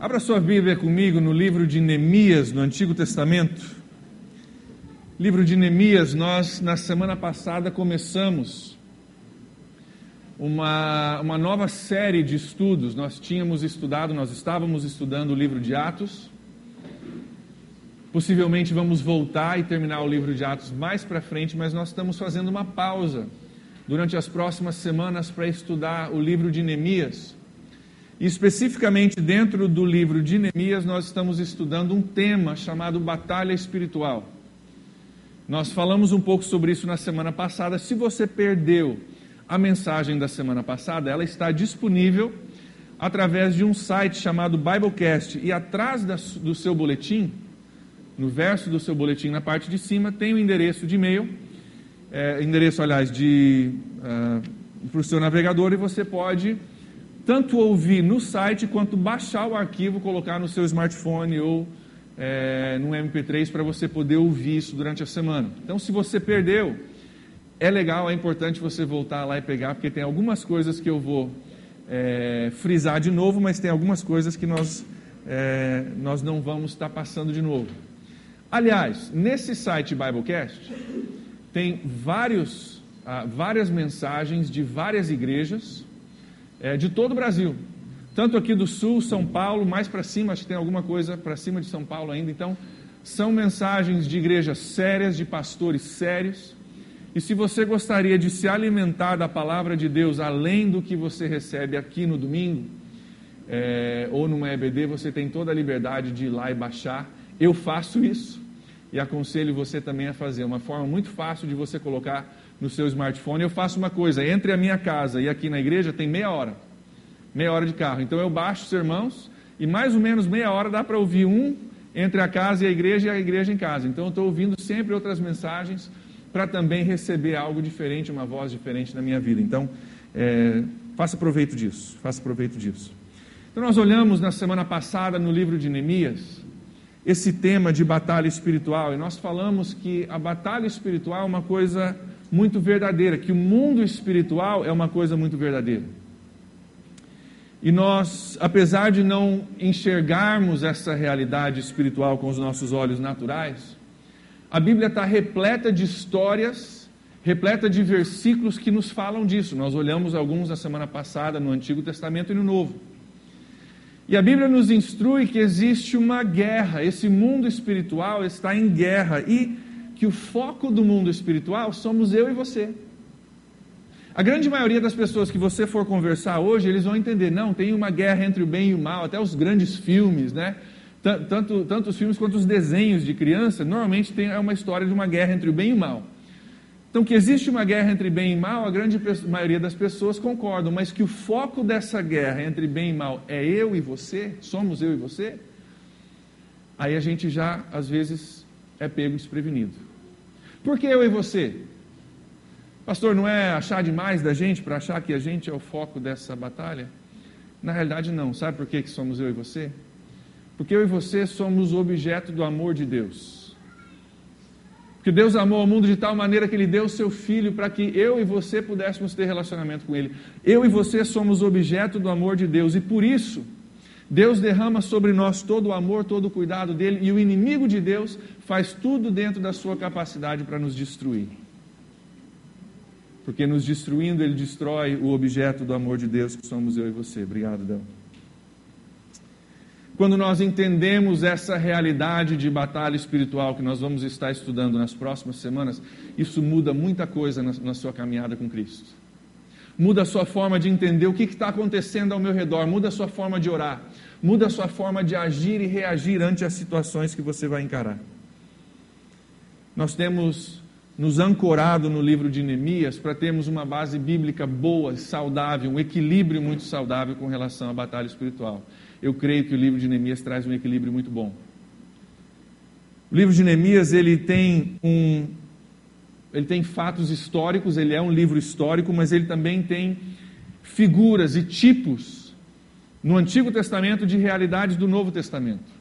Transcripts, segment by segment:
Abra sua Bíblia comigo no livro de Neemias, no Antigo Testamento. Livro de Neemias, nós na semana passada começamos uma, uma nova série de estudos. Nós tínhamos estudado, nós estávamos estudando o livro de Atos. Possivelmente vamos voltar e terminar o livro de Atos mais para frente, mas nós estamos fazendo uma pausa durante as próximas semanas para estudar o livro de Neemias e especificamente dentro do livro de Neemias, nós estamos estudando um tema chamado batalha espiritual. Nós falamos um pouco sobre isso na semana passada. Se você perdeu a mensagem da semana passada, ela está disponível através de um site chamado Biblecast. E atrás do seu boletim, no verso do seu boletim, na parte de cima, tem o endereço de e-mail, é, endereço, aliás, de, uh, para o seu navegador, e você pode tanto ouvir no site quanto baixar o arquivo, colocar no seu smartphone ou é, no MP3 para você poder ouvir isso durante a semana. Então, se você perdeu, é legal, é importante você voltar lá e pegar, porque tem algumas coisas que eu vou é, frisar de novo, mas tem algumas coisas que nós, é, nós não vamos estar passando de novo. Aliás, nesse site Biblecast, tem vários, ah, várias mensagens de várias igrejas é, de todo o Brasil. Tanto aqui do sul, São Paulo, mais para cima, acho que tem alguma coisa para cima de São Paulo ainda. Então, são mensagens de igrejas sérias, de pastores sérios. E se você gostaria de se alimentar da palavra de Deus além do que você recebe aqui no domingo, é, ou numa EBD, você tem toda a liberdade de ir lá e baixar. Eu faço isso e aconselho você também a fazer. Uma forma muito fácil de você colocar no seu smartphone, eu faço uma coisa: entre a minha casa e aqui na igreja tem meia hora. Meia hora de carro. Então eu baixo os sermãos e mais ou menos meia hora dá para ouvir um entre a casa e a igreja e a igreja em casa. Então eu estou ouvindo sempre outras mensagens para também receber algo diferente, uma voz diferente na minha vida. Então, é, faça proveito disso, faça proveito disso. Então nós olhamos na semana passada no livro de Neemias esse tema de batalha espiritual e nós falamos que a batalha espiritual é uma coisa muito verdadeira, que o mundo espiritual é uma coisa muito verdadeira. E nós, apesar de não enxergarmos essa realidade espiritual com os nossos olhos naturais, a Bíblia está repleta de histórias, repleta de versículos que nos falam disso. Nós olhamos alguns na semana passada no Antigo Testamento e no Novo. E a Bíblia nos instrui que existe uma guerra, esse mundo espiritual está em guerra e que o foco do mundo espiritual somos eu e você. A grande maioria das pessoas que você for conversar hoje, eles vão entender, não, tem uma guerra entre o bem e o mal, até os grandes filmes, né? Tanto, tanto os filmes quanto os desenhos de criança, normalmente tem é uma história de uma guerra entre o bem e o mal. Então, que existe uma guerra entre bem e mal, a grande maioria das pessoas concordam, mas que o foco dessa guerra entre bem e mal é eu e você, somos eu e você, aí a gente já, às vezes, é pego desprevenido. Por que eu e você? Pastor, não é achar demais da gente para achar que a gente é o foco dessa batalha? Na realidade, não. Sabe por que, que somos eu e você? Porque eu e você somos objeto do amor de Deus. Porque Deus amou o mundo de tal maneira que Ele deu o seu Filho para que eu e você pudéssemos ter relacionamento com Ele. Eu e você somos objeto do amor de Deus e por isso Deus derrama sobre nós todo o amor, todo o cuidado dele, e o inimigo de Deus faz tudo dentro da sua capacidade para nos destruir. Porque nos destruindo, ele destrói o objeto do amor de Deus, que somos eu e você. Obrigado, Dão. Quando nós entendemos essa realidade de batalha espiritual que nós vamos estar estudando nas próximas semanas, isso muda muita coisa na, na sua caminhada com Cristo muda a sua forma de entender o que está acontecendo ao meu redor, muda a sua forma de orar, muda a sua forma de agir e reagir ante as situações que você vai encarar. Nós temos nos ancorado no livro de Neemias para termos uma base bíblica boa, saudável, um equilíbrio muito saudável com relação à batalha espiritual. Eu creio que o livro de Neemias traz um equilíbrio muito bom. O livro de Neemias ele tem um ele tem fatos históricos, ele é um livro histórico, mas ele também tem figuras e tipos no Antigo Testamento de realidades do Novo Testamento.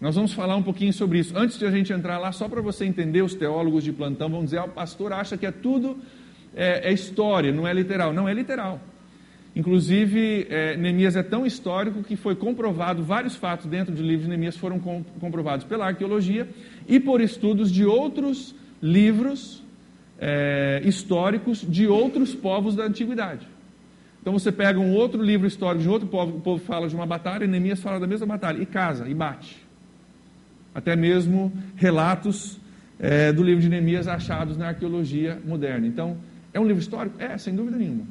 Nós vamos falar um pouquinho sobre isso. Antes de a gente entrar lá, só para você entender, os teólogos de plantão vão dizer: ah, o pastor acha que é tudo é, é história, não é literal. Não é literal. Inclusive, é, Neemias é tão histórico que foi comprovado, vários fatos dentro do livro de Neemias foram com, comprovados pela arqueologia e por estudos de outros livros é, históricos de outros povos da antiguidade. Então você pega um outro livro histórico de outro povo, o povo fala de uma batalha, e Neemias fala da mesma batalha, e casa, e bate. Até mesmo relatos é, do livro de Neemias achados na arqueologia moderna. Então, é um livro histórico? É, sem dúvida nenhuma.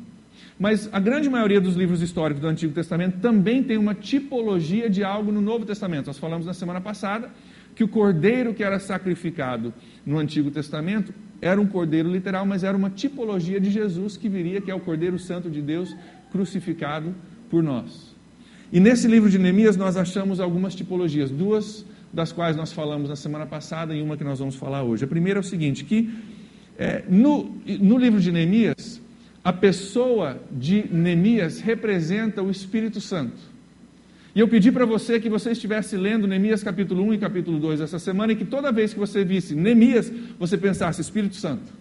Mas a grande maioria dos livros históricos do Antigo Testamento também tem uma tipologia de algo no Novo Testamento. Nós falamos na semana passada que o cordeiro que era sacrificado no Antigo Testamento era um cordeiro literal, mas era uma tipologia de Jesus que viria, que é o Cordeiro Santo de Deus crucificado por nós. E nesse livro de Neemias nós achamos algumas tipologias, duas das quais nós falamos na semana passada e uma que nós vamos falar hoje. A primeira é o seguinte, que é, no, no livro de Neemias, a pessoa de Neemias representa o Espírito Santo. E eu pedi para você que você estivesse lendo Neemias capítulo 1 e capítulo 2 essa semana e que toda vez que você visse Neemias, você pensasse Espírito Santo.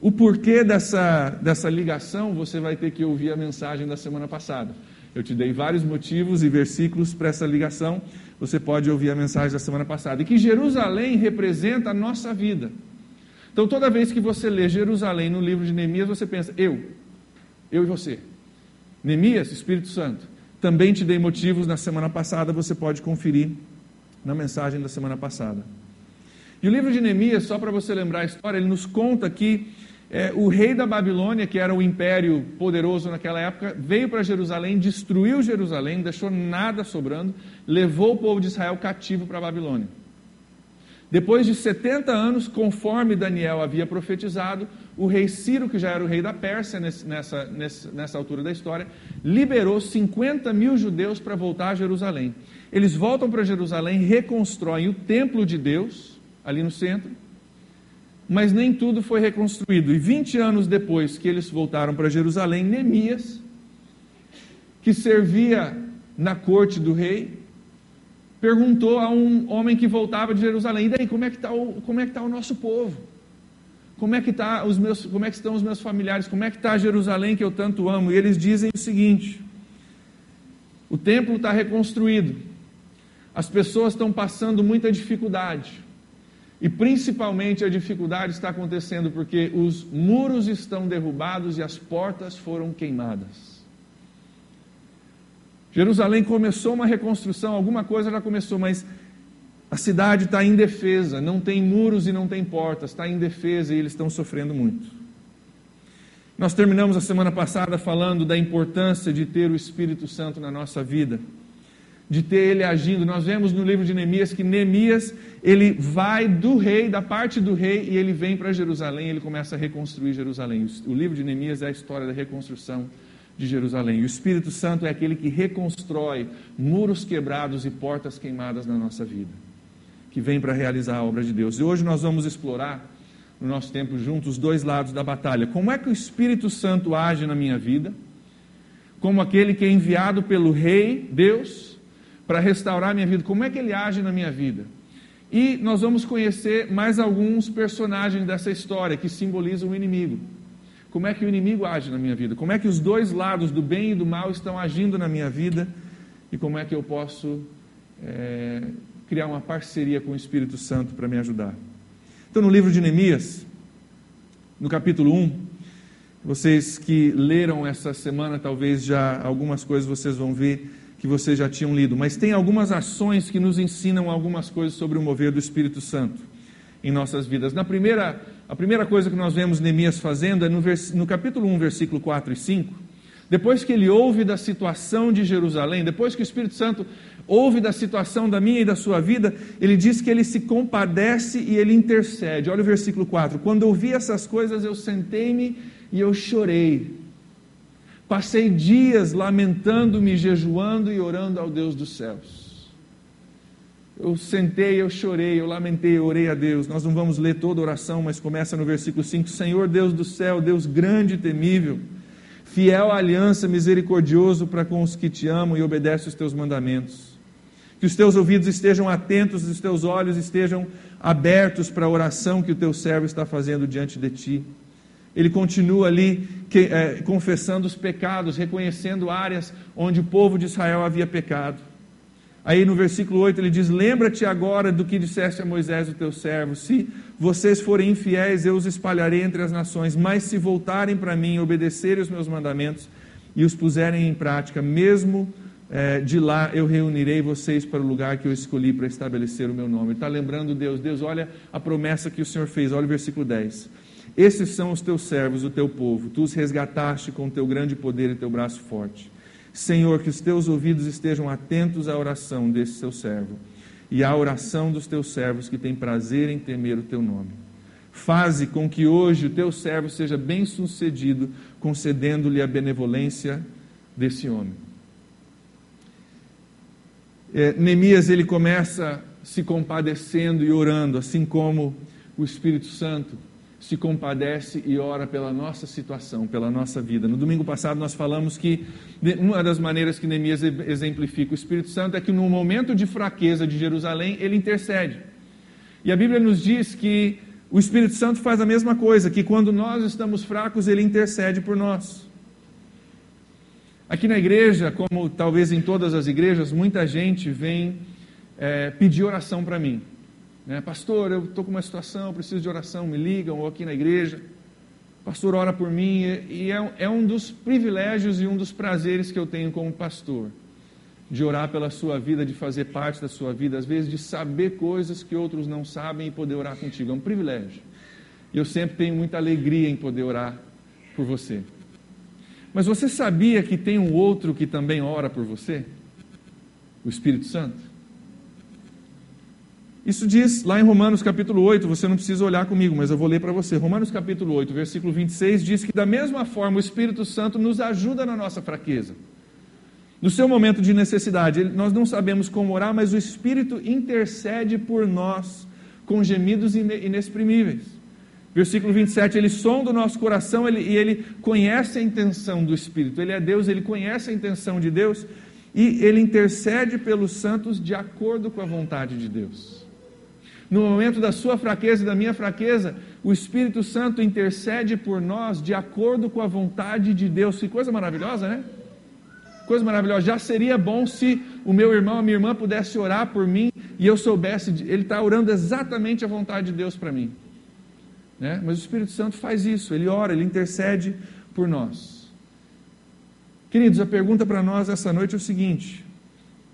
O porquê dessa, dessa ligação, você vai ter que ouvir a mensagem da semana passada. Eu te dei vários motivos e versículos para essa ligação. Você pode ouvir a mensagem da semana passada. E que Jerusalém representa a nossa vida. Então, toda vez que você lê Jerusalém no livro de Neemias, você pensa, eu, eu e você. Neemias, Espírito Santo. Também te dei motivos na semana passada, você pode conferir na mensagem da semana passada. E o livro de Neemias, só para você lembrar a história, ele nos conta que é, o rei da Babilônia, que era o império poderoso naquela época, veio para Jerusalém, destruiu Jerusalém, deixou nada sobrando, levou o povo de Israel cativo para a Babilônia. Depois de 70 anos, conforme Daniel havia profetizado, o rei Ciro, que já era o rei da Pérsia nessa, nessa, nessa altura da história, liberou 50 mil judeus para voltar a Jerusalém. Eles voltam para Jerusalém, reconstroem o templo de Deus, ali no centro, mas nem tudo foi reconstruído. E 20 anos depois que eles voltaram para Jerusalém, Neemias, que servia na corte do rei, perguntou a um homem que voltava de Jerusalém: e daí, como é que está o, é tá o nosso povo? Como é, que tá os meus, como é que estão os meus familiares? Como é que está Jerusalém que eu tanto amo? E eles dizem o seguinte: o templo está reconstruído, as pessoas estão passando muita dificuldade, e principalmente a dificuldade está acontecendo porque os muros estão derrubados e as portas foram queimadas. Jerusalém começou uma reconstrução, alguma coisa já começou, mas a cidade está indefesa, não tem muros e não tem portas, está indefesa e eles estão sofrendo muito. Nós terminamos a semana passada falando da importância de ter o Espírito Santo na nossa vida, de ter ele agindo. Nós vemos no livro de Neemias que Neemias, ele vai do rei, da parte do rei, e ele vem para Jerusalém, ele começa a reconstruir Jerusalém. O livro de Neemias é a história da reconstrução de Jerusalém. O Espírito Santo é aquele que reconstrói muros quebrados e portas queimadas na nossa vida, que vem para realizar a obra de Deus. E hoje nós vamos explorar, no nosso tempo juntos, os dois lados da batalha. Como é que o Espírito Santo age na minha vida? Como aquele que é enviado pelo Rei, Deus, para restaurar a minha vida. Como é que ele age na minha vida? E nós vamos conhecer mais alguns personagens dessa história que simbolizam o inimigo como é que o inimigo age na minha vida, como é que os dois lados, do bem e do mal, estão agindo na minha vida e como é que eu posso é, criar uma parceria com o Espírito Santo para me ajudar. Então, no livro de Neemias, no capítulo 1, vocês que leram essa semana, talvez já algumas coisas vocês vão ver que vocês já tinham lido, mas tem algumas ações que nos ensinam algumas coisas sobre o mover do Espírito Santo em nossas vidas. Na primeira a primeira coisa que nós vemos Neemias fazendo é no, vers... no capítulo 1, versículo 4 e 5. Depois que ele ouve da situação de Jerusalém, depois que o Espírito Santo ouve da situação da minha e da sua vida, ele diz que ele se compadece e ele intercede. Olha o versículo 4. Quando ouvi essas coisas, eu sentei-me e eu chorei. Passei dias lamentando-me, jejuando e orando ao Deus dos céus. Eu sentei, eu chorei, eu lamentei, eu orei a Deus. Nós não vamos ler toda a oração, mas começa no versículo 5: Senhor Deus do céu, Deus grande e temível, fiel à aliança, misericordioso para com os que te amam e obedecem os teus mandamentos. Que os teus ouvidos estejam atentos os teus olhos estejam abertos para a oração que o teu servo está fazendo diante de ti. ele continua ali que, é, confessando os pecados, reconhecendo áreas onde o povo de Israel havia pecado. Aí no versículo 8 ele diz: Lembra-te agora do que disseste a Moisés, o teu servo: Se vocês forem infiéis, eu os espalharei entre as nações, mas se voltarem para mim, obedecerem os meus mandamentos e os puserem em prática, mesmo é, de lá eu reunirei vocês para o lugar que eu escolhi para estabelecer o meu nome. Está lembrando Deus: Deus, olha a promessa que o Senhor fez, olha o versículo 10. Esses são os teus servos, o teu povo, tu os resgataste com teu grande poder e teu braço forte. Senhor, que os teus ouvidos estejam atentos à oração desse seu servo e à oração dos teus servos que têm prazer em temer o teu nome. Faze com que hoje o teu servo seja bem-sucedido, concedendo-lhe a benevolência desse homem. É, Neemias ele começa se compadecendo e orando, assim como o Espírito Santo se compadece e ora pela nossa situação, pela nossa vida. No domingo passado nós falamos que uma das maneiras que Neemias exemplifica o Espírito Santo é que no momento de fraqueza de Jerusalém, ele intercede. E a Bíblia nos diz que o Espírito Santo faz a mesma coisa, que quando nós estamos fracos, ele intercede por nós. Aqui na igreja, como talvez em todas as igrejas, muita gente vem é, pedir oração para mim. Né? Pastor, eu estou com uma situação, preciso de oração, me ligam, ou aqui na igreja. Pastor, ora por mim. E é, é um dos privilégios e um dos prazeres que eu tenho como pastor. De orar pela sua vida, de fazer parte da sua vida, às vezes de saber coisas que outros não sabem e poder orar contigo. É um privilégio. E eu sempre tenho muita alegria em poder orar por você. Mas você sabia que tem um outro que também ora por você? O Espírito Santo? Isso diz lá em Romanos capítulo 8, você não precisa olhar comigo, mas eu vou ler para você. Romanos capítulo 8, versículo 26 diz que da mesma forma o Espírito Santo nos ajuda na nossa fraqueza. No seu momento de necessidade, nós não sabemos como orar, mas o Espírito intercede por nós com gemidos inexprimíveis. Versículo 27, ele sonda o nosso coração ele, e ele conhece a intenção do Espírito. Ele é Deus, ele conhece a intenção de Deus e ele intercede pelos santos de acordo com a vontade de Deus no momento da sua fraqueza e da minha fraqueza, o Espírito Santo intercede por nós de acordo com a vontade de Deus. Que coisa maravilhosa, né? Coisa maravilhosa. Já seria bom se o meu irmão, a minha irmã pudesse orar por mim e eu soubesse, ele está orando exatamente a vontade de Deus para mim. Né? Mas o Espírito Santo faz isso, ele ora, ele intercede por nós. Queridos, a pergunta para nós essa noite é o seguinte: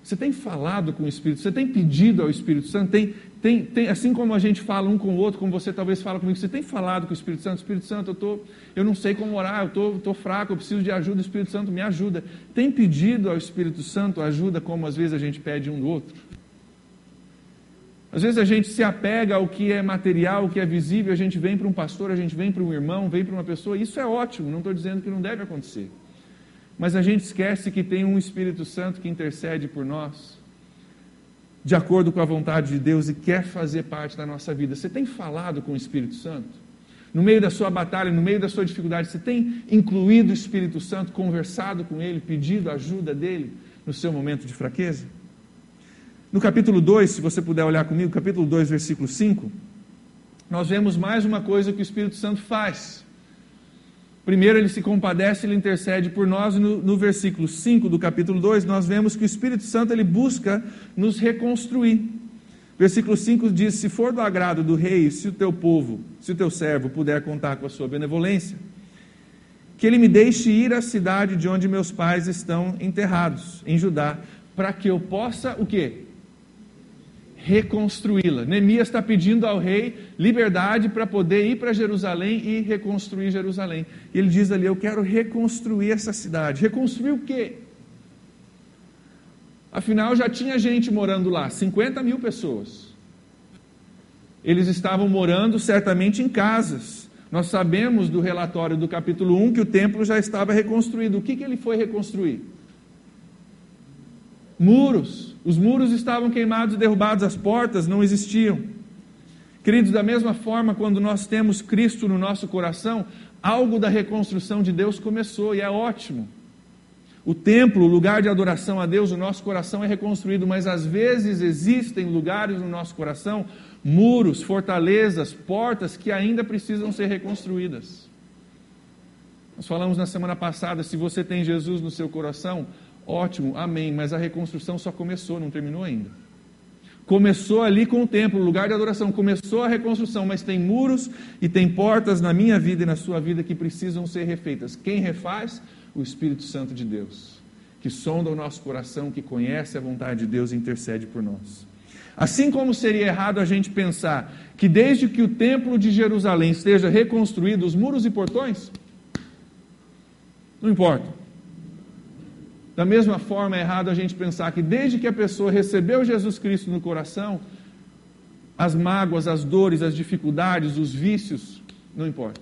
você tem falado com o Espírito, você tem pedido ao Espírito Santo, tem, tem, tem, assim como a gente fala um com o outro, como você talvez fala comigo, você tem falado com o Espírito Santo, Espírito Santo, eu, tô, eu não sei como orar, eu estou tô, tô fraco, eu preciso de ajuda, o Espírito Santo me ajuda. Tem pedido ao Espírito Santo ajuda como às vezes a gente pede um do outro? Às vezes a gente se apega ao que é material, o que é visível, a gente vem para um pastor, a gente vem para um irmão, vem para uma pessoa, isso é ótimo, não estou dizendo que não deve acontecer. Mas a gente esquece que tem um Espírito Santo que intercede por nós, de acordo com a vontade de Deus e quer fazer parte da nossa vida. Você tem falado com o Espírito Santo? No meio da sua batalha, no meio da sua dificuldade, você tem incluído o Espírito Santo, conversado com ele, pedido ajuda dele no seu momento de fraqueza? No capítulo 2, se você puder olhar comigo, capítulo 2, versículo 5, nós vemos mais uma coisa que o Espírito Santo faz. Primeiro, ele se compadece, ele intercede por nós. No, no versículo 5 do capítulo 2, nós vemos que o Espírito Santo ele busca nos reconstruir. Versículo 5 diz: Se for do agrado do rei, se o teu povo, se o teu servo puder contar com a sua benevolência, que ele me deixe ir à cidade de onde meus pais estão enterrados, em Judá, para que eu possa o quê? Reconstruí-la. Neemias está pedindo ao rei liberdade para poder ir para Jerusalém e reconstruir Jerusalém. E ele diz ali: Eu quero reconstruir essa cidade. Reconstruir o quê? Afinal, já tinha gente morando lá 50 mil pessoas. Eles estavam morando certamente em casas. Nós sabemos do relatório do capítulo 1 que o templo já estava reconstruído. O que, que ele foi reconstruir? Muros. Os muros estavam queimados e derrubados, as portas não existiam. Queridos, da mesma forma, quando nós temos Cristo no nosso coração, algo da reconstrução de Deus começou e é ótimo. O templo, o lugar de adoração a Deus, o nosso coração é reconstruído, mas às vezes existem lugares no nosso coração, muros, fortalezas, portas que ainda precisam ser reconstruídas. Nós falamos na semana passada: se você tem Jesus no seu coração, ótimo, amém, mas a reconstrução só começou, não terminou ainda. Começou ali com o templo, lugar de adoração, começou a reconstrução, mas tem muros e tem portas na minha vida e na sua vida que precisam ser refeitas. Quem refaz? O Espírito Santo de Deus, que sonda o nosso coração, que conhece a vontade de Deus e intercede por nós. Assim como seria errado a gente pensar que desde que o templo de Jerusalém esteja reconstruído, os muros e portões, não importa. Da mesma forma, é errado a gente pensar que desde que a pessoa recebeu Jesus Cristo no coração, as mágoas, as dores, as dificuldades, os vícios, não importa.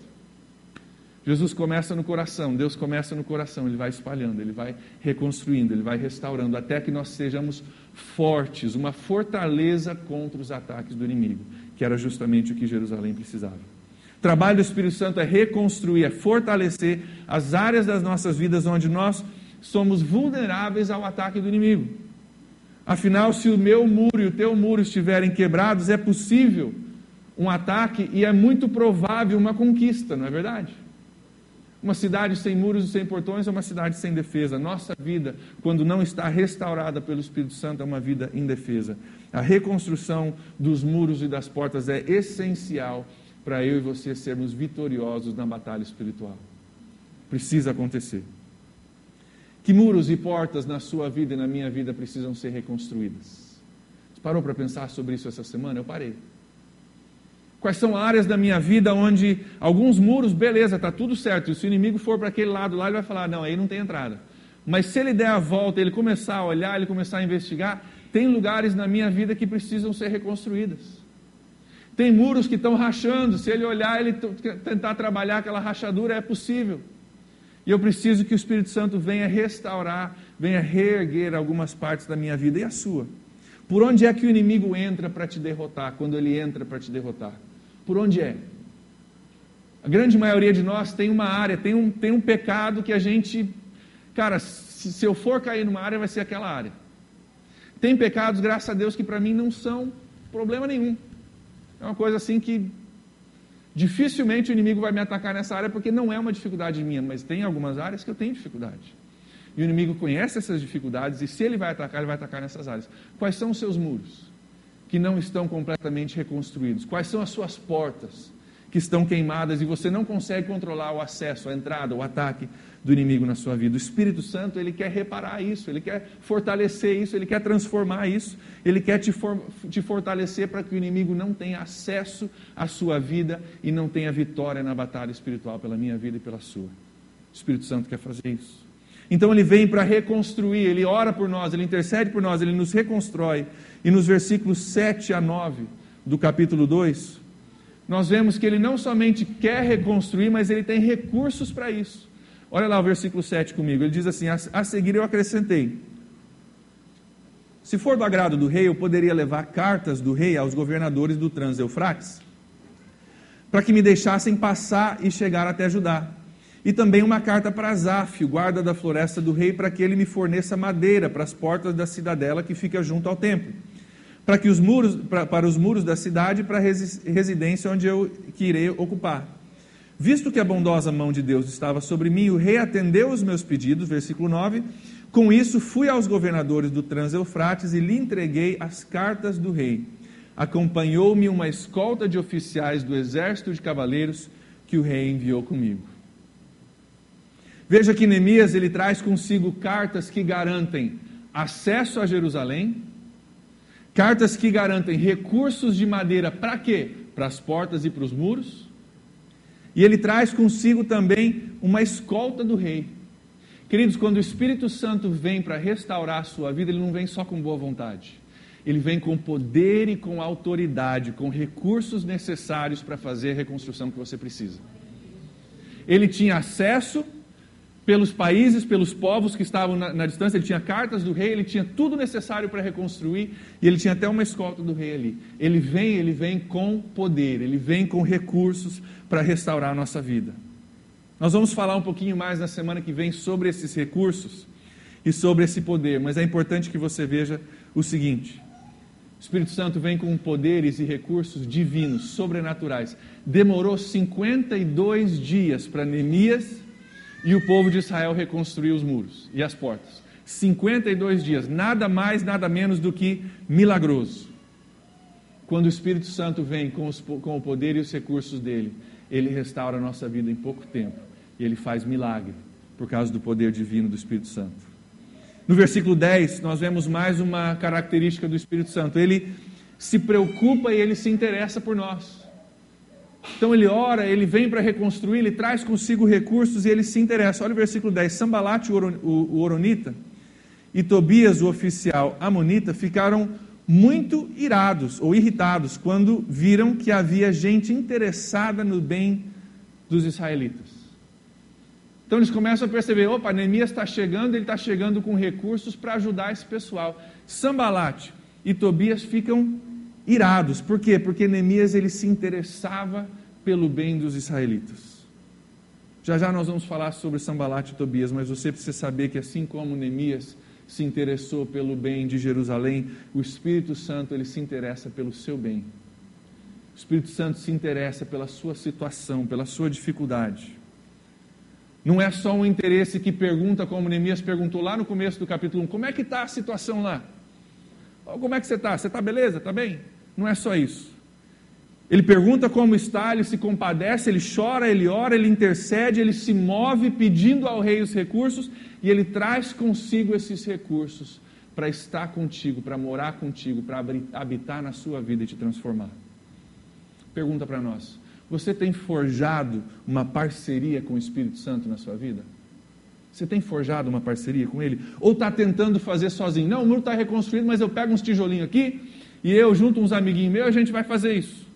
Jesus começa no coração, Deus começa no coração, Ele vai espalhando, Ele vai reconstruindo, Ele vai restaurando, até que nós sejamos fortes, uma fortaleza contra os ataques do inimigo, que era justamente o que Jerusalém precisava. O trabalho do Espírito Santo é reconstruir, é fortalecer as áreas das nossas vidas onde nós somos vulneráveis ao ataque do inimigo. Afinal, se o meu muro e o teu muro estiverem quebrados, é possível um ataque e é muito provável uma conquista, não é verdade? Uma cidade sem muros e sem portões é uma cidade sem defesa. Nossa vida, quando não está restaurada pelo Espírito Santo, é uma vida indefesa. A reconstrução dos muros e das portas é essencial para eu e você sermos vitoriosos na batalha espiritual. Precisa acontecer. Que muros e portas na sua vida e na minha vida precisam ser reconstruídas? Você parou para pensar sobre isso essa semana? Eu parei. Quais são áreas da minha vida onde alguns muros, beleza, está tudo certo. E se o inimigo for para aquele lado lá, ele vai falar: não, aí não tem entrada. Mas se ele der a volta, ele começar a olhar, ele começar a investigar, tem lugares na minha vida que precisam ser reconstruídas. Tem muros que estão rachando. Se ele olhar, ele tentar trabalhar aquela rachadura, é possível. E eu preciso que o Espírito Santo venha restaurar, venha reerguer algumas partes da minha vida e a sua. Por onde é que o inimigo entra para te derrotar, quando ele entra para te derrotar? Por onde é? A grande maioria de nós tem uma área, tem um, tem um pecado que a gente, cara, se, se eu for cair numa área, vai ser aquela área. Tem pecados, graças a Deus, que para mim não são problema nenhum. É uma coisa assim que Dificilmente o inimigo vai me atacar nessa área porque não é uma dificuldade minha, mas tem algumas áreas que eu tenho dificuldade. E o inimigo conhece essas dificuldades e se ele vai atacar, ele vai atacar nessas áreas. Quais são os seus muros que não estão completamente reconstruídos? Quais são as suas portas que estão queimadas e você não consegue controlar o acesso, a entrada, o ataque do inimigo na sua vida. O Espírito Santo, ele quer reparar isso, ele quer fortalecer isso, ele quer transformar isso, ele quer te, for, te fortalecer para que o inimigo não tenha acesso à sua vida e não tenha vitória na batalha espiritual pela minha vida e pela sua. O Espírito Santo quer fazer isso. Então ele vem para reconstruir, ele ora por nós, ele intercede por nós, ele nos reconstrói. E nos versículos 7 a 9 do capítulo 2, nós vemos que ele não somente quer reconstruir, mas ele tem recursos para isso. Olha lá o versículo 7 comigo. Ele diz assim: A seguir eu acrescentei. Se for do agrado do rei, eu poderia levar cartas do rei aos governadores do Trans-Eufrates, para que me deixassem passar e chegar até Judá. E também uma carta para Zaf, o guarda da floresta do rei, para que ele me forneça madeira para as portas da cidadela que fica junto ao templo, para que os muros, para, para os muros da cidade para a residência onde eu que irei ocupar. Visto que a bondosa mão de Deus estava sobre mim, o rei atendeu os meus pedidos, versículo 9. Com isso, fui aos governadores do Trans-Eufrates e lhe entreguei as cartas do rei. Acompanhou-me uma escolta de oficiais do exército de cavaleiros que o rei enviou comigo. Veja que Neemias ele traz consigo cartas que garantem acesso a Jerusalém, cartas que garantem recursos de madeira para quê? Para as portas e para os muros e ele traz consigo também uma escolta do rei. Queridos, quando o Espírito Santo vem para restaurar a sua vida, ele não vem só com boa vontade. Ele vem com poder e com autoridade, com recursos necessários para fazer a reconstrução que você precisa. Ele tinha acesso pelos países, pelos povos que estavam na, na, distância, ele tinha cartas do rei, ele tinha tudo necessário para reconstruir, e ele tinha até uma escolta do rei ali. Ele vem, ele vem com poder, ele vem com recursos para restaurar a nossa vida. Nós vamos falar um pouquinho mais na semana que vem sobre esses recursos e sobre esse poder, mas é importante que você veja o seguinte: o Espírito Santo vem com poderes e recursos divinos, sobrenaturais. Demorou 52 dias para Neemias e o povo de Israel reconstruiu os muros e as portas. 52 dias, nada mais, nada menos do que milagroso. Quando o Espírito Santo vem com, os, com o poder e os recursos dele, ele restaura a nossa vida em pouco tempo e ele faz milagre por causa do poder divino do Espírito Santo. No versículo 10, nós vemos mais uma característica do Espírito Santo. Ele se preocupa e ele se interessa por nós. Então ele ora, ele vem para reconstruir, ele traz consigo recursos e ele se interessa. Olha o versículo 10: Sambalate, o Oronita, e Tobias, o oficial amonita, ficaram muito irados ou irritados quando viram que havia gente interessada no bem dos israelitas. Então eles começam a perceber: opa, Neemias está chegando, ele está chegando com recursos para ajudar esse pessoal. Sambalate e Tobias ficam irados. Por quê? Porque Neemias ele se interessava pelo bem dos israelitas. Já já nós vamos falar sobre Sambalate e Tobias, mas você precisa saber que assim como Neemias se interessou pelo bem de Jerusalém, o Espírito Santo ele se interessa pelo seu bem. O Espírito Santo se interessa pela sua situação, pela sua dificuldade. Não é só um interesse que pergunta, como Neemias perguntou lá no começo do capítulo 1, como é que está a situação lá? Como é que você está? Você está beleza? Está bem? Não é só isso. Ele pergunta como está, ele se compadece, ele chora, ele ora, ele intercede, ele se move pedindo ao rei os recursos e ele traz consigo esses recursos para estar contigo, para morar contigo, para habitar na sua vida e te transformar. Pergunta para nós: você tem forjado uma parceria com o Espírito Santo na sua vida? Você tem forjado uma parceria com Ele? Ou está tentando fazer sozinho? Não, o muro está reconstruído, mas eu pego uns tijolinhos aqui e eu junto uns amiguinhos meus, a gente vai fazer isso.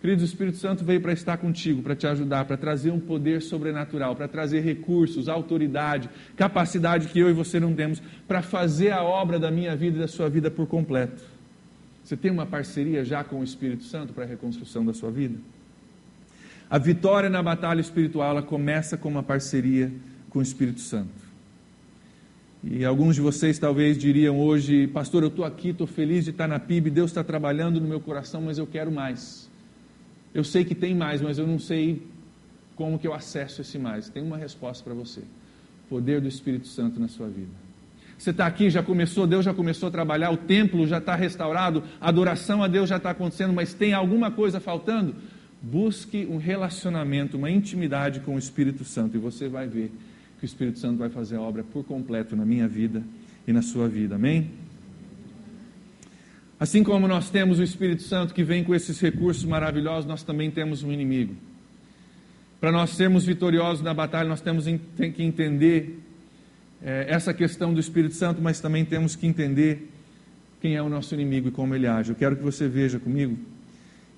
Queridos, o Espírito Santo veio para estar contigo, para te ajudar, para trazer um poder sobrenatural, para trazer recursos, autoridade, capacidade que eu e você não temos, para fazer a obra da minha vida e da sua vida por completo. Você tem uma parceria já com o Espírito Santo para a reconstrução da sua vida? A vitória na batalha espiritual ela começa com uma parceria com o Espírito Santo. E alguns de vocês talvez diriam hoje, pastor, eu estou aqui, estou feliz de estar na PIB, Deus está trabalhando no meu coração, mas eu quero mais. Eu sei que tem mais, mas eu não sei como que eu acesso esse mais. Tem uma resposta para você: poder do Espírito Santo na sua vida. Você está aqui, já começou, Deus já começou a trabalhar, o templo já está restaurado, a adoração a Deus já está acontecendo, mas tem alguma coisa faltando? Busque um relacionamento, uma intimidade com o Espírito Santo e você vai ver que o Espírito Santo vai fazer a obra por completo na minha vida e na sua vida. Amém? Assim como nós temos o Espírito Santo que vem com esses recursos maravilhosos, nós também temos um inimigo. Para nós sermos vitoriosos na batalha, nós temos que entender é, essa questão do Espírito Santo, mas também temos que entender quem é o nosso inimigo e como ele age. Eu quero que você veja comigo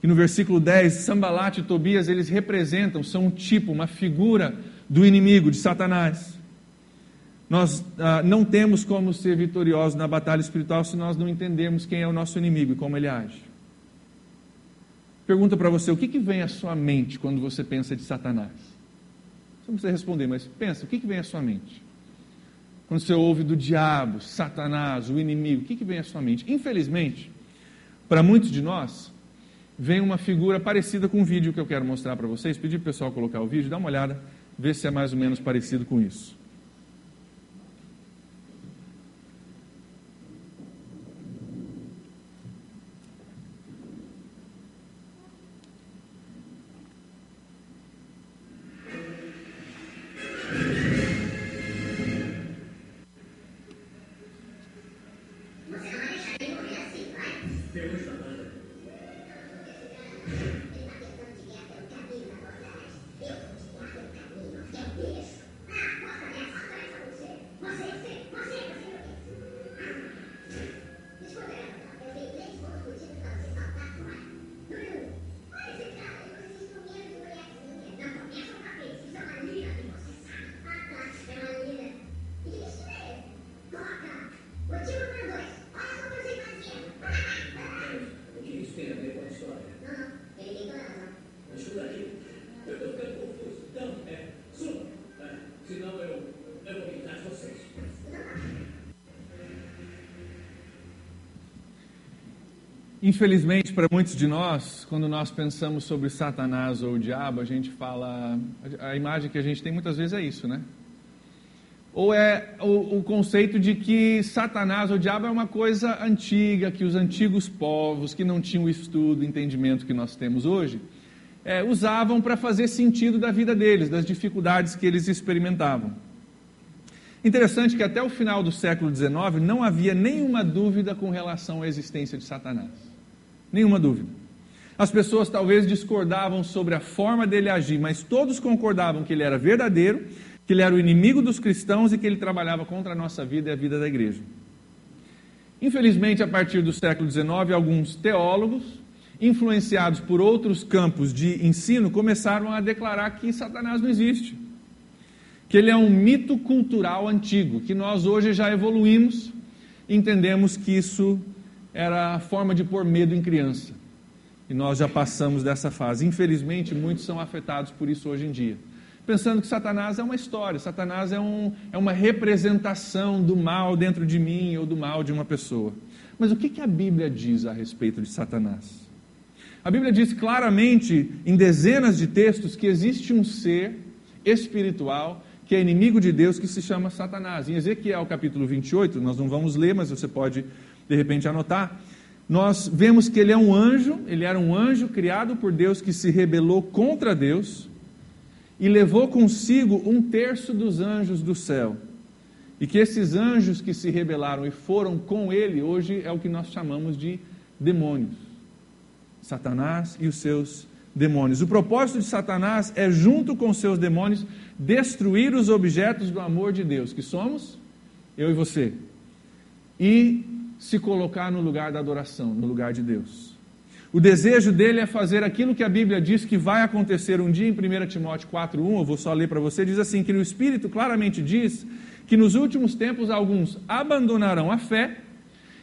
que no versículo 10, Sambalat e Tobias, eles representam, são um tipo, uma figura do inimigo, de Satanás. Nós ah, não temos como ser vitoriosos na batalha espiritual se nós não entendermos quem é o nosso inimigo e como ele age. Pergunta para você, o que, que vem à sua mente quando você pensa de Satanás? Você não precisa responder, mas pensa, o que, que vem à sua mente? Quando você ouve do diabo, Satanás, o inimigo, o que, que vem à sua mente? Infelizmente, para muitos de nós, vem uma figura parecida com o vídeo que eu quero mostrar para vocês. Pedir para o pessoal colocar o vídeo, dá uma olhada, ver se é mais ou menos parecido com isso. Infelizmente, para muitos de nós, quando nós pensamos sobre Satanás ou o diabo, a gente fala. A imagem que a gente tem muitas vezes é isso, né? Ou é o, o conceito de que Satanás ou o diabo é uma coisa antiga, que os antigos povos, que não tinham o estudo, o entendimento que nós temos hoje, é, usavam para fazer sentido da vida deles, das dificuldades que eles experimentavam. Interessante que até o final do século XIX não havia nenhuma dúvida com relação à existência de Satanás. Nenhuma dúvida. As pessoas talvez discordavam sobre a forma dele agir, mas todos concordavam que ele era verdadeiro, que ele era o inimigo dos cristãos e que ele trabalhava contra a nossa vida e a vida da igreja. Infelizmente, a partir do século XIX, alguns teólogos, influenciados por outros campos de ensino, começaram a declarar que Satanás não existe. Que ele é um mito cultural antigo, que nós hoje já evoluímos, entendemos que isso era a forma de pôr medo em criança. E nós já passamos dessa fase. Infelizmente, muitos são afetados por isso hoje em dia. Pensando que Satanás é uma história, Satanás é, um, é uma representação do mal dentro de mim ou do mal de uma pessoa. Mas o que, que a Bíblia diz a respeito de Satanás? A Bíblia diz claramente, em dezenas de textos, que existe um ser espiritual que é inimigo de Deus, que se chama Satanás. Em Ezequiel capítulo 28, nós não vamos ler, mas você pode de repente anotar, nós vemos que ele é um anjo, ele era um anjo criado por Deus que se rebelou contra Deus e levou consigo um terço dos anjos do céu. E que esses anjos que se rebelaram e foram com ele, hoje é o que nós chamamos de demônios. Satanás e os seus demônios. O propósito de Satanás é, junto com seus demônios, destruir os objetos do amor de Deus, que somos eu e você. E se colocar no lugar da adoração, no lugar de Deus. O desejo dele é fazer aquilo que a Bíblia diz que vai acontecer um dia em 1 Timóteo 4:1, eu vou só ler para você, diz assim que o Espírito claramente diz que nos últimos tempos alguns abandonarão a fé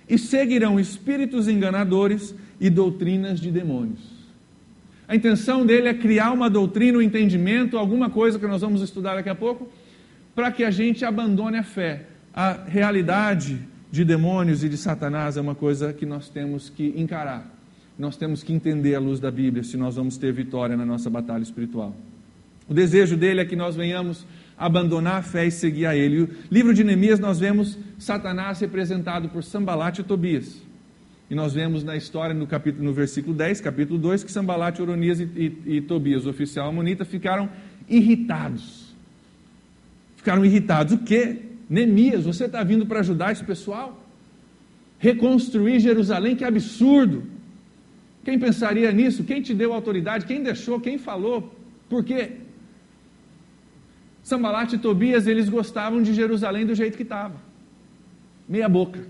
e seguirão espíritos enganadores e doutrinas de demônios. A intenção dele é criar uma doutrina, um entendimento, alguma coisa que nós vamos estudar daqui a pouco, para que a gente abandone a fé, a realidade de demônios e de Satanás é uma coisa que nós temos que encarar. Nós temos que entender à luz da Bíblia se nós vamos ter vitória na nossa batalha espiritual. O desejo dele é que nós venhamos abandonar a fé e seguir a ele. O livro de Neemias nós vemos Satanás representado por Sambalat e Tobias. E nós vemos na história, no, capítulo, no versículo 10, capítulo 2, que Sambalat, Oronias e, e, e Tobias, o oficial amonita, ficaram irritados. Ficaram irritados. O quê? Neemias, você está vindo para ajudar esse pessoal? Reconstruir Jerusalém, que absurdo! Quem pensaria nisso? Quem te deu autoridade? Quem deixou? Quem falou? Por quê? Sambalat e Tobias, eles gostavam de Jerusalém do jeito que estava. Meia boca.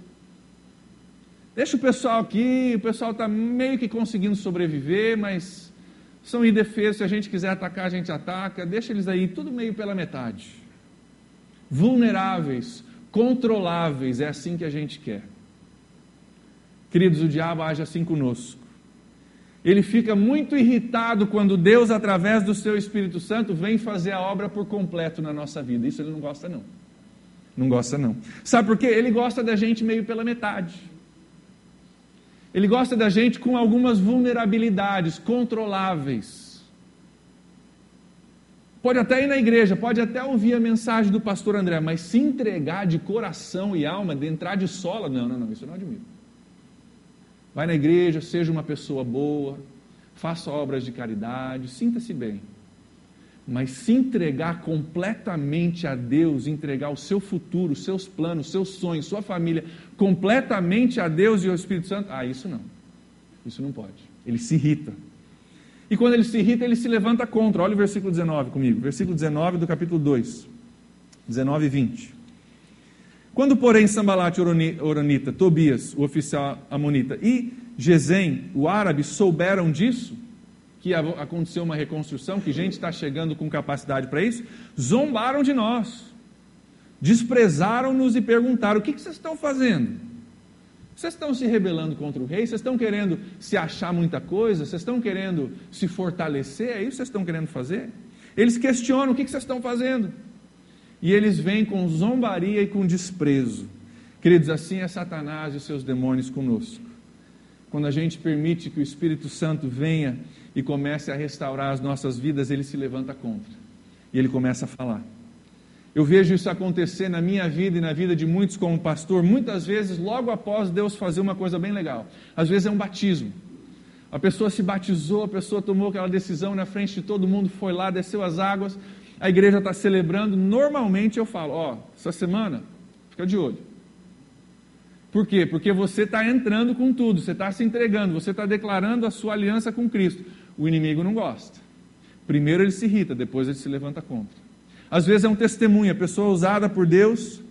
Deixa o pessoal aqui, o pessoal está meio que conseguindo sobreviver, mas são indefesos. Se a gente quiser atacar, a gente ataca. Deixa eles aí, tudo meio pela metade vulneráveis, controláveis, é assim que a gente quer. Queridos, o diabo age assim conosco. Ele fica muito irritado quando Deus, através do seu Espírito Santo, vem fazer a obra por completo na nossa vida. Isso ele não gosta, não. Não gosta, não. Sabe por quê? Ele gosta da gente meio pela metade. Ele gosta da gente com algumas vulnerabilidades controláveis. Pode até ir na igreja, pode até ouvir a mensagem do pastor André, mas se entregar de coração e alma, de entrar de sola, não, não, não, isso eu não admito. Vai na igreja, seja uma pessoa boa, faça obras de caridade, sinta-se bem. Mas se entregar completamente a Deus, entregar o seu futuro, os seus planos, seus sonhos, sua família, completamente a Deus e ao Espírito Santo, ah, isso não. Isso não pode. Ele se irrita. E quando ele se irrita, ele se levanta contra. Olha o versículo 19 comigo. Versículo 19 do capítulo 2. 19 e 20. Quando, porém, Sambalat Oronita, Tobias, o oficial amonita, e Gesem, o árabe, souberam disso, que aconteceu uma reconstrução, que gente está chegando com capacidade para isso, zombaram de nós, desprezaram-nos e perguntaram: o que, que vocês estão fazendo? Vocês estão se rebelando contra o rei? Vocês estão querendo se achar muita coisa? Vocês estão querendo se fortalecer? É isso que vocês estão querendo fazer? Eles questionam: o que vocês estão fazendo? E eles vêm com zombaria e com desprezo. Queridos, assim é Satanás e seus demônios conosco. quando a gente permite que o Espírito Santo venha e comece a restaurar as nossas vidas, ele se levanta contra. E ele começa a falar. Eu vejo isso acontecer na minha vida e na vida de muitos como pastor, muitas vezes logo após Deus fazer uma coisa bem legal. Às vezes é um batismo. A pessoa se batizou, a pessoa tomou aquela decisão na frente de todo mundo, foi lá, desceu as águas, a igreja está celebrando. Normalmente eu falo: Ó, essa semana, fica de olho. Por quê? Porque você está entrando com tudo, você está se entregando, você está declarando a sua aliança com Cristo. O inimigo não gosta. Primeiro ele se irrita, depois ele se levanta contra. Às vezes é um testemunho, a pessoa é usada por Deus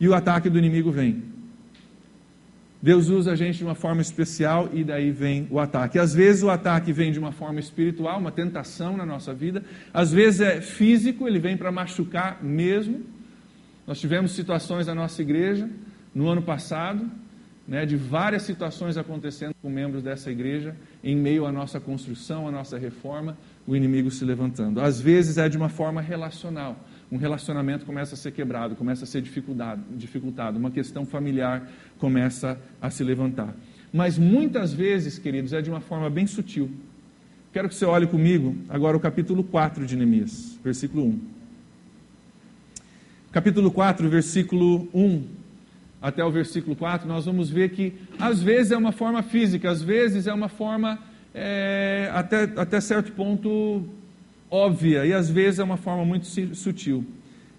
e o ataque do inimigo vem. Deus usa a gente de uma forma especial e daí vem o ataque. Às vezes o ataque vem de uma forma espiritual, uma tentação na nossa vida. Às vezes é físico, ele vem para machucar mesmo. Nós tivemos situações na nossa igreja no ano passado, né, de várias situações acontecendo com membros dessa igreja, em meio à nossa construção, à nossa reforma, o inimigo se levantando. Às vezes é de uma forma relacional. Um relacionamento começa a ser quebrado, começa a ser dificultado, uma questão familiar começa a se levantar. Mas muitas vezes, queridos, é de uma forma bem sutil. Quero que você olhe comigo agora o capítulo 4 de Neemias, versículo 1. Capítulo 4, versículo 1 até o versículo 4, nós vamos ver que às vezes é uma forma física, às vezes é uma forma é, até, até certo ponto óbvia, e às vezes é uma forma muito sutil.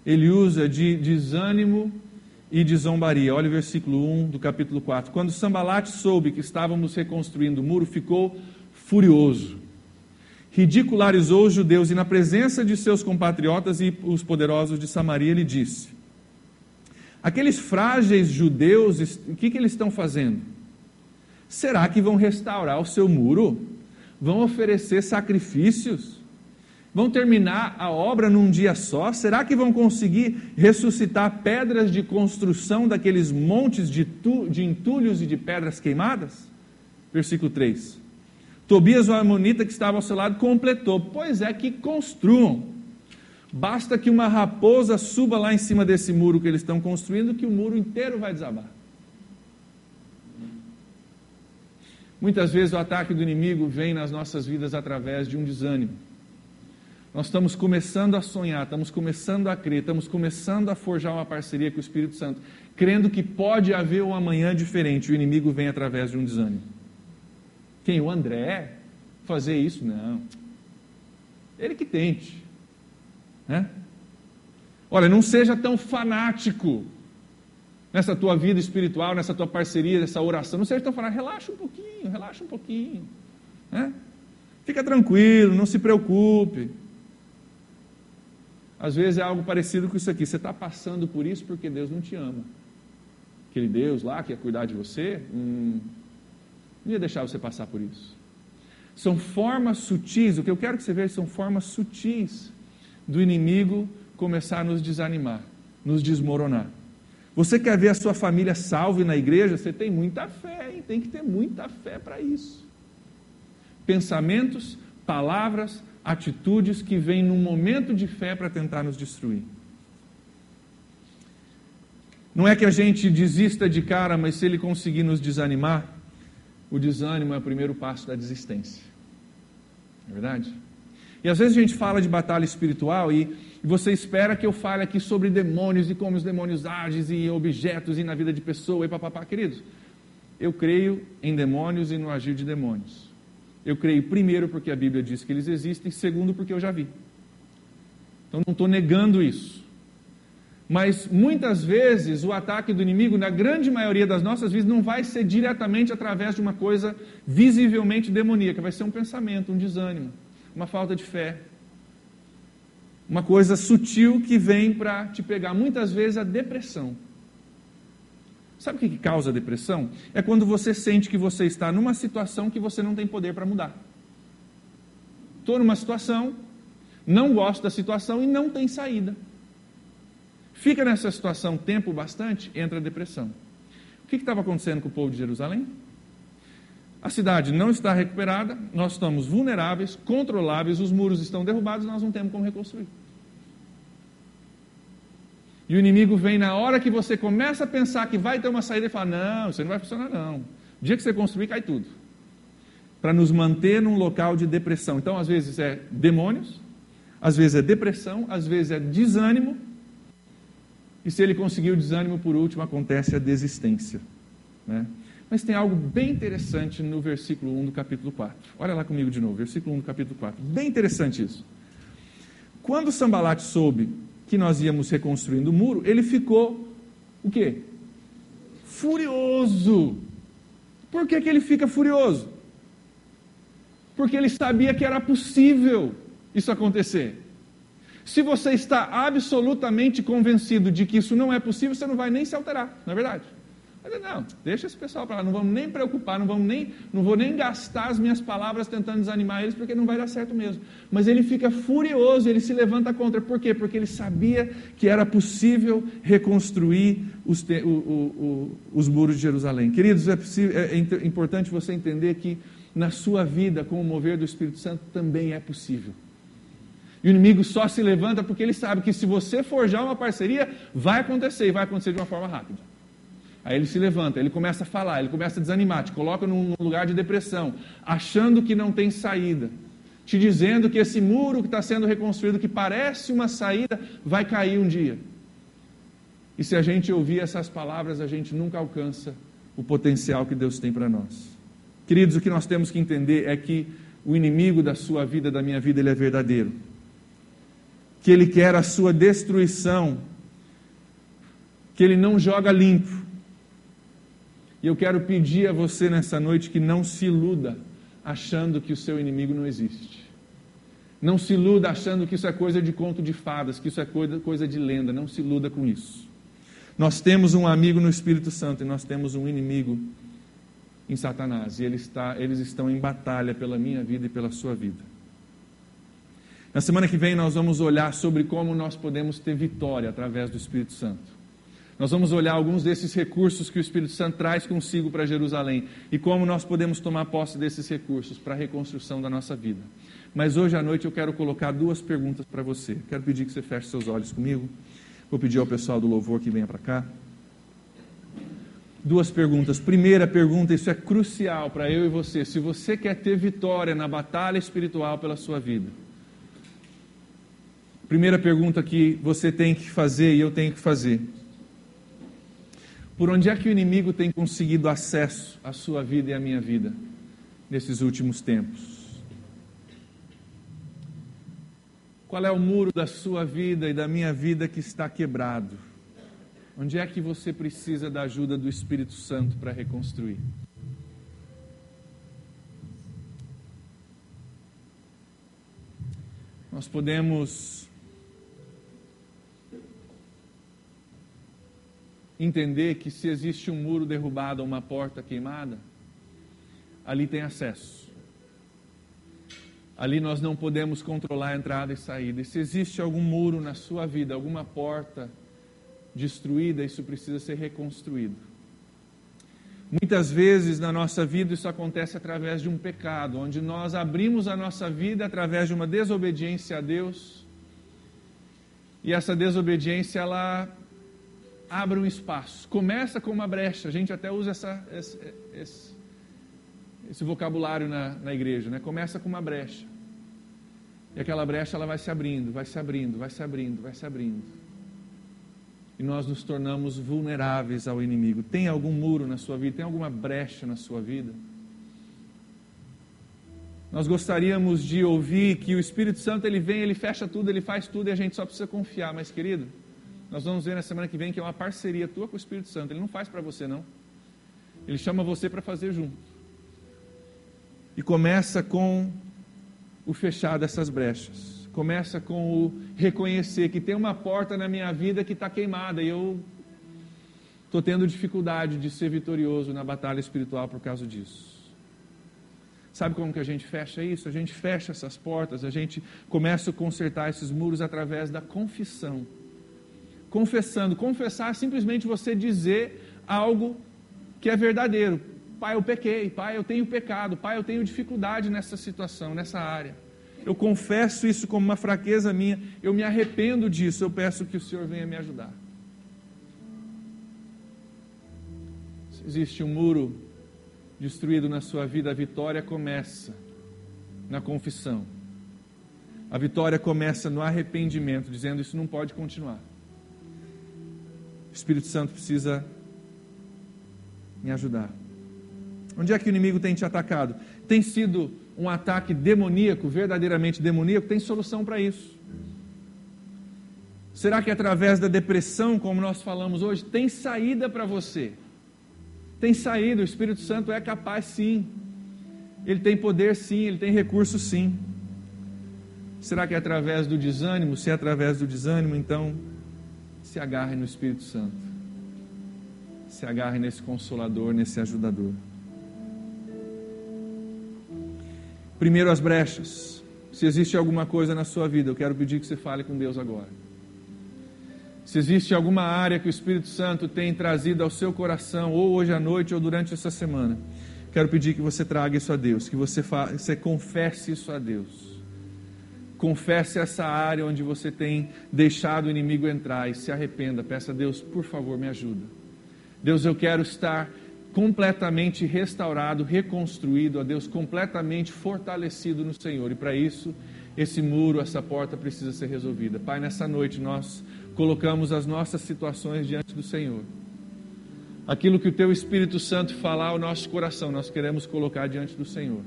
Ele usa de desânimo e de zombaria. Olha o versículo 1 do capítulo 4. Quando Sambalate soube que estávamos reconstruindo o muro, ficou furioso. Ridicularizou os judeus e, na presença de seus compatriotas e os poderosos de Samaria, ele disse: Aqueles frágeis judeus, o que, que eles estão fazendo? Será que vão restaurar o seu muro? Vão oferecer sacrifícios? Vão terminar a obra num dia só? Será que vão conseguir ressuscitar pedras de construção daqueles montes de, tu, de entulhos e de pedras queimadas? Versículo 3. Tobias, o amonita que estava ao seu lado, completou: Pois é, que construam. Basta que uma raposa suba lá em cima desse muro que eles estão construindo, que o muro inteiro vai desabar. Muitas vezes o ataque do inimigo vem nas nossas vidas através de um desânimo. Nós estamos começando a sonhar, estamos começando a crer, estamos começando a forjar uma parceria com o Espírito Santo, crendo que pode haver um amanhã diferente. O inimigo vem através de um desânimo. Quem? O André? Fazer isso? Não. Ele que tente. Né? Olha, não seja tão fanático nessa tua vida espiritual, nessa tua parceria, nessa oração. Não seja tão fanático. Relaxa um pouquinho, relaxa um pouquinho. Né? Fica tranquilo, não se preocupe. Às vezes é algo parecido com isso aqui. Você está passando por isso porque Deus não te ama. Aquele Deus lá que ia cuidar de você, hum, não ia deixar você passar por isso. São formas sutis, o que eu quero que você veja são formas sutis do inimigo começar a nos desanimar, nos desmoronar. Você quer ver a sua família salve na igreja? Você tem muita fé, hein? tem que ter muita fé para isso. Pensamentos, palavras, atitudes que vêm num momento de fé para tentar nos destruir. Não é que a gente desista de cara, mas se ele conseguir nos desanimar, o desânimo é o primeiro passo da desistência. É verdade? E às vezes a gente fala de batalha espiritual e você espera que eu fale aqui sobre demônios e como os demônios agem e objetos e na vida de pessoa e papapá. Queridos, eu creio em demônios e no agir de demônios. Eu creio, primeiro, porque a Bíblia diz que eles existem, segundo, porque eu já vi. Então não estou negando isso. Mas muitas vezes o ataque do inimigo, na grande maioria das nossas vidas, não vai ser diretamente através de uma coisa visivelmente demoníaca, vai ser um pensamento, um desânimo uma falta de fé. Uma coisa sutil que vem para te pegar. Muitas vezes a depressão. Sabe o que causa depressão? É quando você sente que você está numa situação que você não tem poder para mudar. Estou numa situação, não gosto da situação e não tem saída. Fica nessa situação tempo bastante, entra a depressão. O que estava acontecendo com o povo de Jerusalém? A cidade não está recuperada, nós estamos vulneráveis, controláveis, os muros estão derrubados, nós não temos como reconstruir. E o inimigo vem na hora que você começa a pensar que vai ter uma saída e fala: Não, isso não vai funcionar, não. O dia que você construir, cai tudo. Para nos manter num local de depressão. Então, às vezes é demônios, às vezes é depressão, às vezes é desânimo. E se ele conseguir o desânimo, por último, acontece a desistência. Né? Mas tem algo bem interessante no versículo 1 do capítulo 4. Olha lá comigo de novo, versículo 1 do capítulo 4. Bem interessante isso. Quando Sambalat soube que nós íamos reconstruindo o muro, ele ficou o quê? Furioso. Por que, que ele fica furioso? Porque ele sabia que era possível isso acontecer. Se você está absolutamente convencido de que isso não é possível, você não vai nem se alterar, não é verdade? Não, deixa esse pessoal para lá, não vamos nem preocupar, não, vamos nem, não vou nem gastar as minhas palavras tentando desanimar eles, porque não vai dar certo mesmo. Mas ele fica furioso, ele se levanta contra. Por quê? Porque ele sabia que era possível reconstruir os, o, o, o, os muros de Jerusalém. Queridos, é, possível, é importante você entender que na sua vida, com o mover do Espírito Santo, também é possível. E o inimigo só se levanta porque ele sabe que se você forjar uma parceria, vai acontecer e vai acontecer de uma forma rápida. Aí ele se levanta, ele começa a falar, ele começa a desanimar, te coloca num lugar de depressão, achando que não tem saída, te dizendo que esse muro que está sendo reconstruído, que parece uma saída, vai cair um dia. E se a gente ouvir essas palavras, a gente nunca alcança o potencial que Deus tem para nós. Queridos, o que nós temos que entender é que o inimigo da sua vida, da minha vida, ele é verdadeiro. Que ele quer a sua destruição, que ele não joga limpo e eu quero pedir a você nessa noite que não se iluda achando que o seu inimigo não existe. Não se iluda achando que isso é coisa de conto de fadas, que isso é coisa, coisa de lenda. Não se iluda com isso. Nós temos um amigo no Espírito Santo e nós temos um inimigo em Satanás. E ele está, eles estão em batalha pela minha vida e pela sua vida. Na semana que vem nós vamos olhar sobre como nós podemos ter vitória através do Espírito Santo. Nós vamos olhar alguns desses recursos que o Espírito Santo traz consigo para Jerusalém e como nós podemos tomar posse desses recursos para a reconstrução da nossa vida. Mas hoje à noite eu quero colocar duas perguntas para você. Quero pedir que você feche seus olhos comigo. Vou pedir ao pessoal do louvor que venha para cá. Duas perguntas. Primeira pergunta, isso é crucial para eu e você. Se você quer ter vitória na batalha espiritual pela sua vida. Primeira pergunta que você tem que fazer e eu tenho que fazer. Por onde é que o inimigo tem conseguido acesso à sua vida e à minha vida nesses últimos tempos? Qual é o muro da sua vida e da minha vida que está quebrado? Onde é que você precisa da ajuda do Espírito Santo para reconstruir? Nós podemos entender que se existe um muro derrubado ou uma porta queimada, ali tem acesso. Ali nós não podemos controlar a entrada e saída. E se existe algum muro na sua vida, alguma porta destruída, isso precisa ser reconstruído. Muitas vezes na nossa vida isso acontece através de um pecado, onde nós abrimos a nossa vida através de uma desobediência a Deus. E essa desobediência ela abre um espaço. Começa com uma brecha. A gente até usa essa, esse, esse, esse vocabulário na, na igreja, né? Começa com uma brecha. E aquela brecha ela vai se abrindo, vai se abrindo, vai se abrindo, vai se abrindo. E nós nos tornamos vulneráveis ao inimigo. Tem algum muro na sua vida? Tem alguma brecha na sua vida? Nós gostaríamos de ouvir que o Espírito Santo ele vem, ele fecha tudo, ele faz tudo e a gente só precisa confiar. Mas querido, nós vamos ver na semana que vem que é uma parceria tua com o Espírito Santo. Ele não faz para você, não. Ele chama você para fazer junto. E começa com o fechar dessas brechas. Começa com o reconhecer que tem uma porta na minha vida que está queimada e eu estou tendo dificuldade de ser vitorioso na batalha espiritual por causa disso. Sabe como que a gente fecha isso? A gente fecha essas portas, a gente começa a consertar esses muros através da confissão confessando. Confessar é simplesmente você dizer algo que é verdadeiro. Pai, eu pequei. Pai, eu tenho pecado. Pai, eu tenho dificuldade nessa situação, nessa área. Eu confesso isso como uma fraqueza minha. Eu me arrependo disso. Eu peço que o Senhor venha me ajudar. Se existe um muro destruído na sua vida, a vitória começa na confissão. A vitória começa no arrependimento, dizendo isso não pode continuar. Espírito Santo precisa me ajudar. Onde é que o inimigo tem te atacado? Tem sido um ataque demoníaco, verdadeiramente demoníaco? Tem solução para isso. Será que através da depressão, como nós falamos hoje, tem saída para você? Tem saída, o Espírito Santo é capaz sim. Ele tem poder sim, ele tem recurso sim. Será que é através do desânimo? Se é através do desânimo, então se agarre no Espírito Santo. Se agarre nesse consolador, nesse ajudador. Primeiro, as brechas. Se existe alguma coisa na sua vida, eu quero pedir que você fale com Deus agora. Se existe alguma área que o Espírito Santo tem trazido ao seu coração, ou hoje à noite, ou durante essa semana, quero pedir que você traga isso a Deus, que você, você confesse isso a Deus. Confesse essa área onde você tem deixado o inimigo entrar e se arrependa. Peça a Deus, por favor, me ajuda. Deus, eu quero estar completamente restaurado, reconstruído, a Deus, completamente fortalecido no Senhor. E para isso, esse muro, essa porta precisa ser resolvida. Pai, nessa noite nós colocamos as nossas situações diante do Senhor. Aquilo que o Teu Espírito Santo falar ao nosso coração, nós queremos colocar diante do Senhor.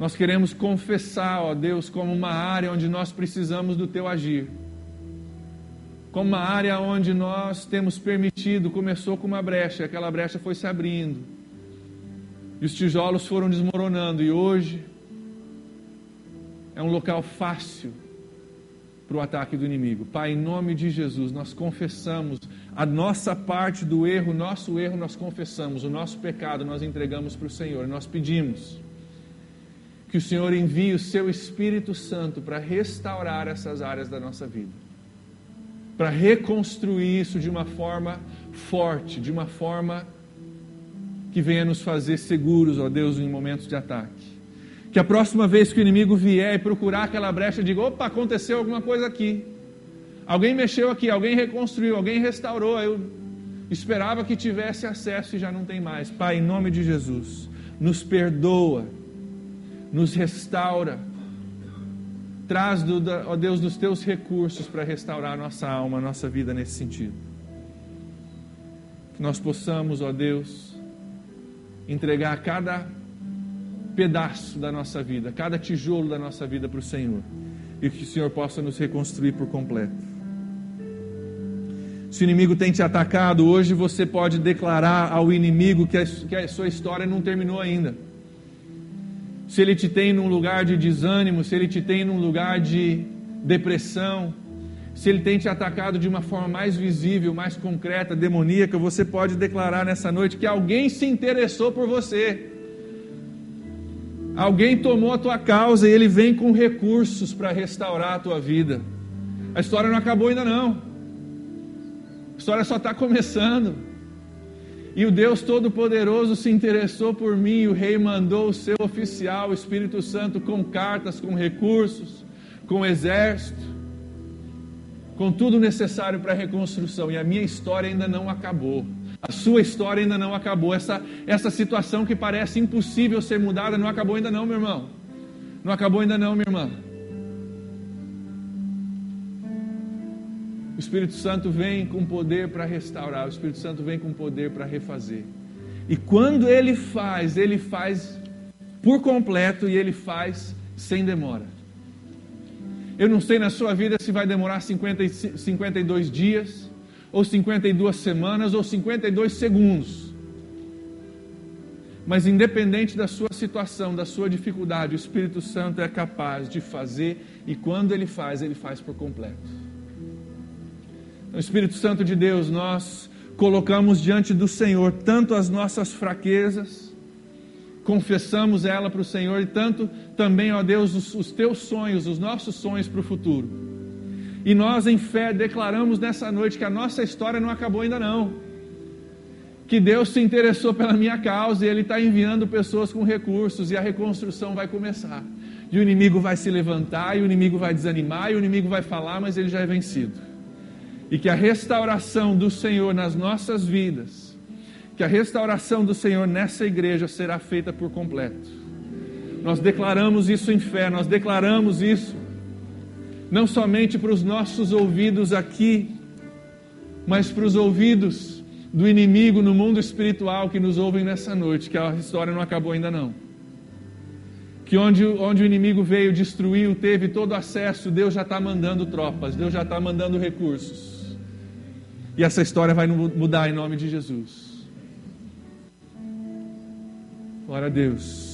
Nós queremos confessar, ó Deus, como uma área onde nós precisamos do Teu agir. Como uma área onde nós temos permitido, começou com uma brecha, aquela brecha foi se abrindo. E os tijolos foram desmoronando, e hoje é um local fácil para o ataque do inimigo. Pai, em nome de Jesus, nós confessamos a nossa parte do erro, nosso erro nós confessamos, o nosso pecado nós entregamos para o Senhor. Nós pedimos que o Senhor envie o seu Espírito Santo para restaurar essas áreas da nossa vida, para reconstruir isso de uma forma forte, de uma forma que venha nos fazer seguros, ó Deus, em momentos de ataque. Que a próxima vez que o inimigo vier e procurar aquela brecha, diga: opa, aconteceu alguma coisa aqui. Alguém mexeu aqui, alguém reconstruiu, alguém restaurou. Eu esperava que tivesse acesso e já não tem mais. Pai, em nome de Jesus, nos perdoa, nos restaura. Traz, do, ó Deus, dos teus recursos para restaurar nossa alma, nossa vida nesse sentido. Que nós possamos, ó Deus, entregar cada pedaço da nossa vida, cada tijolo da nossa vida para o Senhor. E que o Senhor possa nos reconstruir por completo. Se o inimigo tem te atacado, hoje você pode declarar ao inimigo que a sua história não terminou ainda. Se ele te tem num lugar de desânimo, se ele te tem num lugar de depressão, se ele tem te atacado de uma forma mais visível, mais concreta, demoníaca, você pode declarar nessa noite que alguém se interessou por você. Alguém tomou a tua causa e ele vem com recursos para restaurar a tua vida. A história não acabou ainda não. A história só está começando. E o Deus Todo-Poderoso se interessou por mim, e o rei mandou o seu oficial, o Espírito Santo, com cartas, com recursos, com exército, com tudo necessário para a reconstrução. E a minha história ainda não acabou. A sua história ainda não acabou. Essa, essa situação que parece impossível ser mudada não acabou ainda não, meu irmão. Não acabou ainda não, minha irmã. O Espírito Santo vem com poder para restaurar, o Espírito Santo vem com poder para refazer. E quando ele faz, ele faz por completo e ele faz sem demora. Eu não sei na sua vida se vai demorar 50, 52 dias, ou 52 semanas, ou 52 segundos. Mas independente da sua situação, da sua dificuldade, o Espírito Santo é capaz de fazer, e quando ele faz, ele faz por completo. Então, Espírito Santo de Deus, nós colocamos diante do Senhor tanto as nossas fraquezas, confessamos ela para o Senhor, e tanto também, ó Deus, os, os teus sonhos, os nossos sonhos para o futuro. E nós, em fé, declaramos nessa noite que a nossa história não acabou ainda não. Que Deus se interessou pela minha causa e Ele está enviando pessoas com recursos e a reconstrução vai começar. E o inimigo vai se levantar, e o inimigo vai desanimar, e o inimigo vai falar, mas ele já é vencido. E que a restauração do Senhor nas nossas vidas, que a restauração do Senhor nessa igreja será feita por completo. Nós declaramos isso em fé, nós declaramos isso não somente para os nossos ouvidos aqui, mas para os ouvidos do inimigo no mundo espiritual que nos ouvem nessa noite, que a história não acabou ainda não. Que onde, onde o inimigo veio, destruiu, teve todo acesso, Deus já está mandando tropas, Deus já está mandando recursos. E essa história vai mudar em nome de Jesus. Glória a Deus.